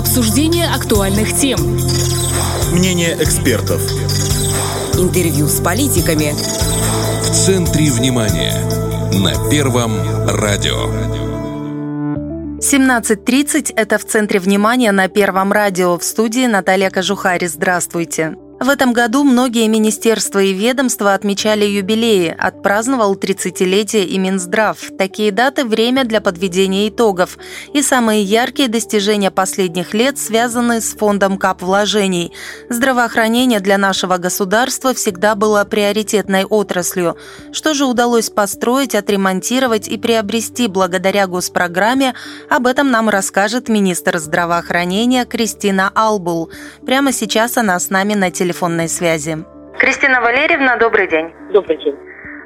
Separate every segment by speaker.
Speaker 1: Обсуждение актуальных тем.
Speaker 2: Мнение экспертов.
Speaker 3: Интервью с политиками.
Speaker 4: В центре внимания. На Первом радио.
Speaker 5: 17.30 – это в центре внимания на Первом радио. В студии Наталья Кожухари. Здравствуйте. В этом году многие министерства и ведомства отмечали юбилеи, отпраздновал 30-летие и Минздрав. Такие даты – время для подведения итогов. И самые яркие достижения последних лет связаны с фондом КАП вложений. Здравоохранение для нашего государства всегда было приоритетной отраслью. Что же удалось построить, отремонтировать и приобрести благодаря госпрограмме, об этом нам расскажет министр здравоохранения Кристина Албул. Прямо сейчас она с нами на телефоне телефонной связи.
Speaker 6: Кристина Валерьевна, добрый день.
Speaker 7: Добрый день.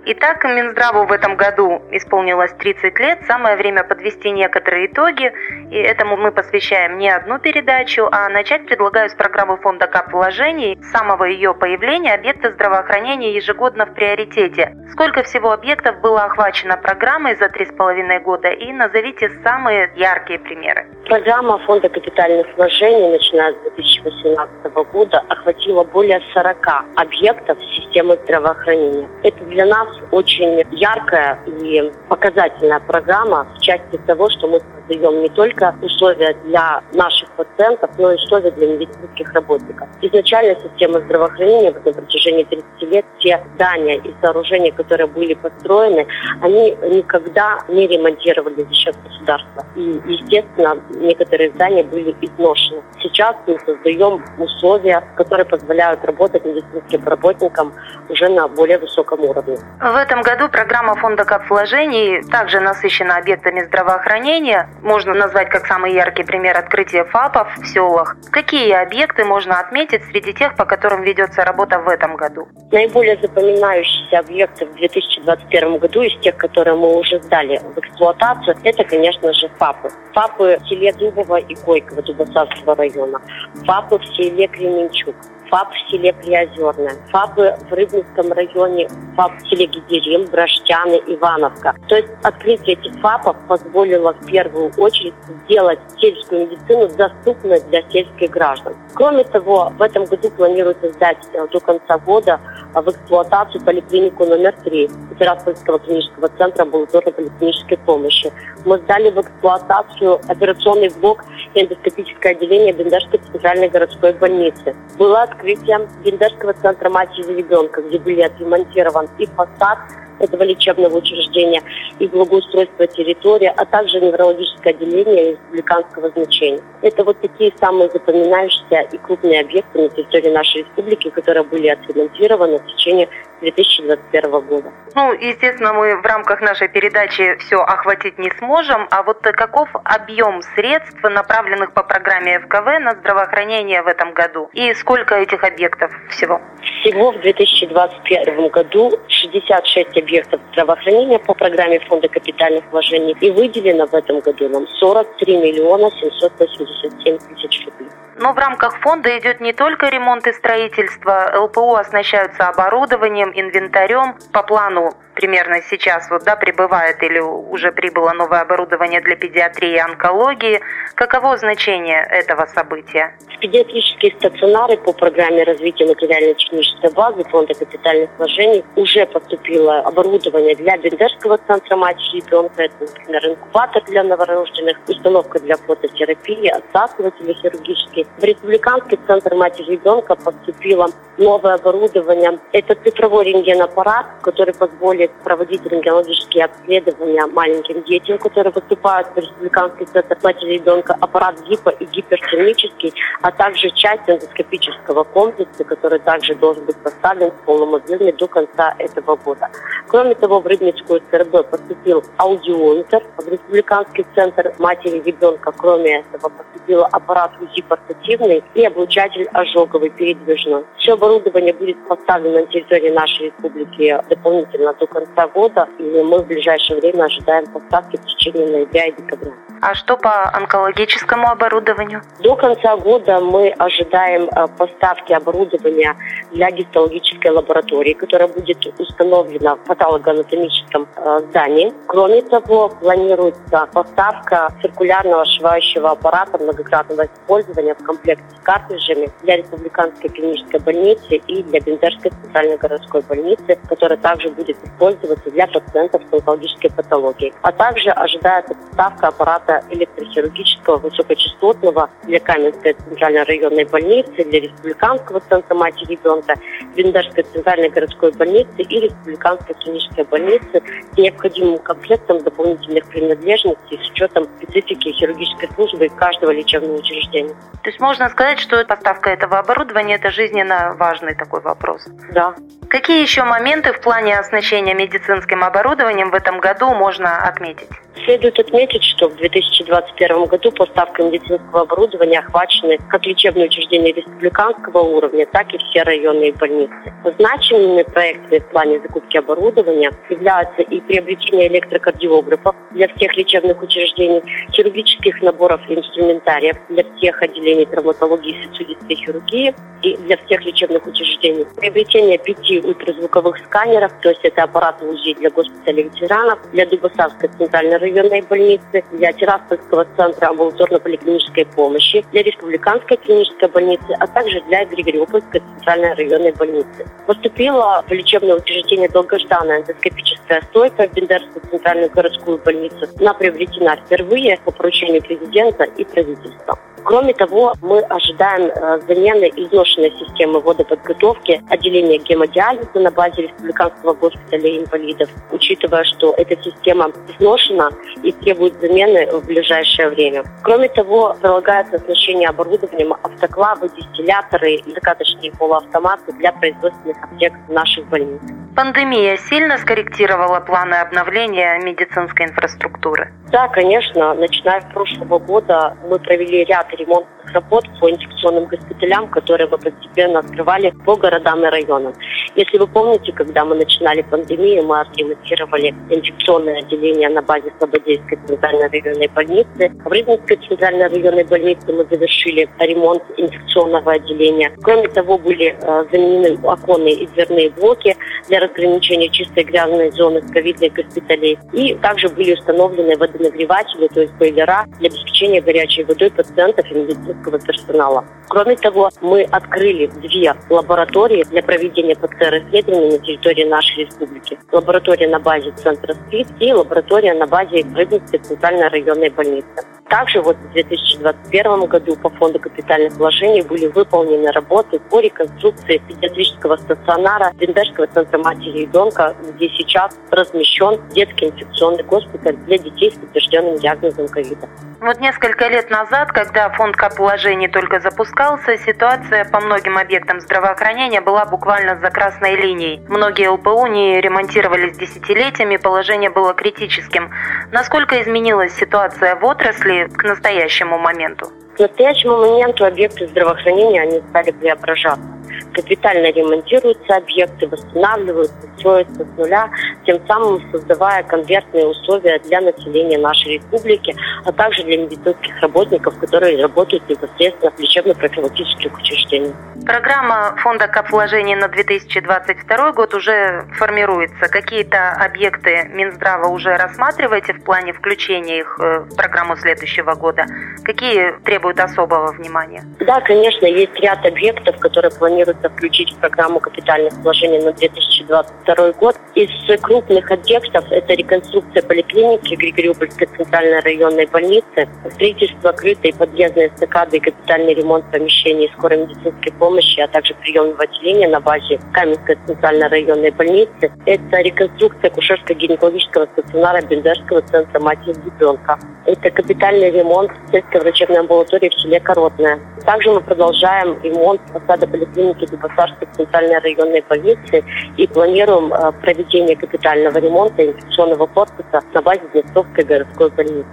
Speaker 6: Итак, Минздраву в этом году исполнилось 30 лет. Самое время подвести некоторые итоги. И этому мы посвящаем не одну передачу, а начать предлагаю с программы фонда КАП вложений. С самого ее появления объекты здравоохранения ежегодно в приоритете. Сколько всего объектов было охвачено программой за три с половиной года? И назовите самые яркие примеры.
Speaker 7: Программа фонда капитальных вложений, начиная с 2018 года, охватила более 40 объектов системы здравоохранения. Это для нас очень яркая и показательная программа в части того, что мы создаем не только условия для наших пациентов, но и условия для медицинских работников. Изначально система здравоохранения на протяжении 30 лет, все здания и сооружения, которые были построены, они никогда не ремонтировали за счет государства. И, естественно, некоторые здания были изношены. Сейчас мы создаем условия, которые позволяют работать медицинским работникам уже на более высоком уровне.
Speaker 6: В этом году программа фонда кап вложений также насыщена объектами здравоохранения. Можно назвать как самый яркий пример открытия ФАПов в селах. Какие объекты можно отметить среди тех, по которым ведется работа в этом году?
Speaker 7: Наиболее запоминающиеся объекты в 2021 году из тех, которые мы уже сдали в эксплуатацию, это, конечно же, ФАПы. ФАПы в селе Дубово и Койково Дубосарского района. ФАПы в селе Кременчук. ФАП в селе Приозерное, ФАПы в Рыбинском районе, ФАП в селе Гидерим, Браштяны, Ивановка. То есть открытие этих ФАПов позволило в первую очередь сделать сельскую медицину доступной для сельских граждан. Кроме того, в этом году планируется сдать до конца года в эксплуатацию поликлинику номер 3 Тираспольского клинического центра амбулаторной поликлинической помощи. Мы сдали в эксплуатацию операционный блок и эндоскопическое отделение Бендерской центральной городской больницы. Была открыта открытием Бендерского центра матери и ребенка, где были отремонтирован и фасад этого лечебного учреждения и благоустройство территории, а также неврологическое отделение республиканского значения. Это вот такие самые запоминающиеся и крупные объекты на территории нашей республики, которые были отремонтированы в течение 2021 года.
Speaker 6: Ну, естественно, мы в рамках нашей передачи все охватить не сможем, а вот каков объем средств, направленных по программе ФКВ на здравоохранение в этом году? И сколько этих объектов всего?
Speaker 7: Всего в 2021 году 66 объектов здравоохранения по программе Фонда капитальных вложений и выделено в этом году нам 43 миллиона 787 тысяч рублей.
Speaker 6: Но в рамках фонда идет не только ремонт и строительство. ЛПУ оснащаются оборудованием, инвентарем. По плану примерно сейчас вот, да, прибывает или уже прибыло новое оборудование для педиатрии и онкологии. Каково значение этого события?
Speaker 7: Педиатрические стационары по программе развития материально-технической базы Фонда капитальных вложений уже поступило оборудование для Бендерского центра матери ребенка, это, например, инкубатор для новорожденных, установка для фототерапии, отсасыватели хирургические. В Республиканский центр матери ребенка поступило новое оборудование. Это цифровой рентгенаппарат, который позволит будет проводить рентгенологические обследования маленьким детям, которые поступают в республиканский центр матери ребенка, аппарат гипо и гипертермический, а также часть эндоскопического комплекса, который также должен быть поставлен в полном объеме до конца этого года. Кроме того, в Рыбницкую ЦРБ поступил аудиометр, в республиканский центр матери ребенка, кроме этого, поступил аппарат УЗИ портативный и облучатель ожоговый передвижной. Все оборудование будет поставлено на территории нашей республики дополнительно до конца года, и мы в ближайшее время ожидаем поставки в течение ноября и декабря.
Speaker 6: А что по онкологическому оборудованию?
Speaker 7: До конца года мы ожидаем э, поставки оборудования для гистологической лаборатории, которая будет установлена в патологоанатомическом э, здании. Кроме того, планируется поставка циркулярного шивающего аппарата многократного использования в комплекте с картриджами для Республиканской клинической больницы и для Бендерской центральной городской больницы, которая также будет использоваться для пациентов с онкологической патологией. А также ожидается поставка аппарата электрохирургического высокочастотного для Каменской центральной районной больницы, для Республиканского центра матери ребенка, Бендерской центральной городской больницы и Республиканской клинической больницы с необходимым комплектом дополнительных принадлежностей с учетом специфики хирургической службы каждого лечебного учреждения.
Speaker 6: То есть можно сказать, что поставка этого оборудования – это жизненно важный такой вопрос?
Speaker 7: Да.
Speaker 6: Какие еще моменты в плане оснащения медицинским оборудованием в этом году можно отметить?
Speaker 7: Следует отметить, что в 2021 году поставкой медицинского оборудования охвачены как лечебные учреждения республиканского уровня, так и все районные больницы. Значимыми проектами в плане закупки оборудования являются и приобретение электрокардиографов для всех лечебных учреждений, хирургических наборов и инструментариев для всех отделений травматологии и сосудистой хирургии и для всех лечебных учреждений, приобретение пяти ультразвуковых сканеров, то есть это аппараты УЗИ для госпиталей ветеранов, для Дубосавской центральной районной больницы, для Тираспольского центра амбулаторно-поликлинической помощи, для Республиканской клинической больницы, а также для Григориопольской центральной районной больницы. Поступила в лечебное учреждение долгожданная эндоскопическая стойка в Бендерскую центральную городскую больницу. Она приобретена впервые по поручению президента и правительства. Кроме того, мы ожидаем э, замены изношенной системы водоподготовки отделения гемодиализа на базе Республиканского госпиталя инвалидов, учитывая, что эта система изношена и требует замены в ближайшее время. Кроме того, прилагается оснащение оборудованием автоклавы, дистилляторы и закаточные полуавтоматы для производственных аптек наших больниц.
Speaker 6: Пандемия сильно скорректировала планы обновления медицинской инфраструктуры?
Speaker 7: Да, конечно. Начиная с прошлого года мы провели ряд ремонтных работ по инфекционным госпиталям, которые мы постепенно открывали по городам и районам. Если вы помните, когда мы начинали пандемию, мы отремонтировали инфекционное отделение на базе Слободейской центральной районной больницы. В Рыбинской центральной районной больнице мы завершили ремонт инфекционного отделения. Кроме того, были э, заменены оконные и дверные блоки для разграничения чистой грязной зоны с ковидных госпиталей. И также были установлены водонагреватели, то есть бойлера для обеспечения горячей водой пациентов и медицинского персонала. Кроме того, мы открыли две лаборатории для проведения ПЦР-исследований на территории нашей республики. Лаборатория на базе центра СПИД и лаборатория на базе Рыбинской центральной районной больницы. Также вот в 2021 году по фонду капитальных вложений были выполнены работы по реконструкции педиатрического стационара Бендерского центра матери и ребенка, где сейчас размещен детский инфекционный госпиталь для детей с подтвержденным диагнозом ковида.
Speaker 6: Вот несколько лет назад, когда фонд капвложений только запускался, ситуация по многим объектам здравоохранения была буквально за красной линией. Многие ЛПУ не ремонтировались десятилетиями, положение было критическим. Насколько изменилась ситуация в отрасли к настоящему моменту?
Speaker 7: К настоящему моменту объекты здравоохранения они стали преображаться капитально ремонтируются объекты, восстанавливаются, строятся с нуля, тем самым создавая конвертные условия для населения нашей республики, а также для медицинских работников, которые работают непосредственно в лечебно-профилактических учреждениях.
Speaker 6: Программа фонда капвложений на 2022 год уже формируется. Какие-то объекты Минздрава уже рассматриваете в плане включения их э, в программу следующего года? Какие требуют особого внимания?
Speaker 7: Да, конечно, есть ряд объектов, которые планируется включить в программу капитальных вложений на 2022 год. Из крупных объектов это реконструкция поликлиники Григориопольской центральной районной больницы, строительство крытой подъездной эстакады и капитальный ремонт помещений скорой медицинской помощи, а также приемного отделения на базе Каменской центральной районной больницы. Это реконструкция кушерско-гинекологического стационара Бендерского центра матери и ребенка. Это капитальный ремонт сельской врачебной амбулатории в селе Коротное. Также мы продолжаем ремонт фасада поликлиники Дубосарской центральной районной больницы и планируем э, проведение капитального ремонта инфекционного корпуса на базе Днестровской городской больницы.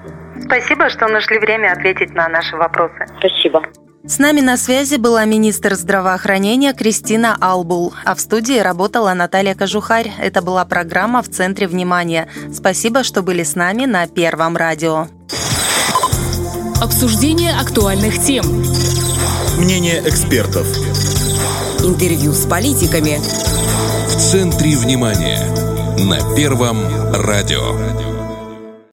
Speaker 6: Спасибо, что нашли время ответить на наши вопросы.
Speaker 7: Спасибо.
Speaker 5: С нами на связи была министр здравоохранения Кристина Албул, а в студии работала Наталья Кожухарь. Это была программа «В центре внимания». Спасибо, что были с нами на Первом радио.
Speaker 1: Обсуждение актуальных тем.
Speaker 2: Мнение экспертов.
Speaker 3: Интервью с политиками.
Speaker 4: В центре внимания. На Первом радио.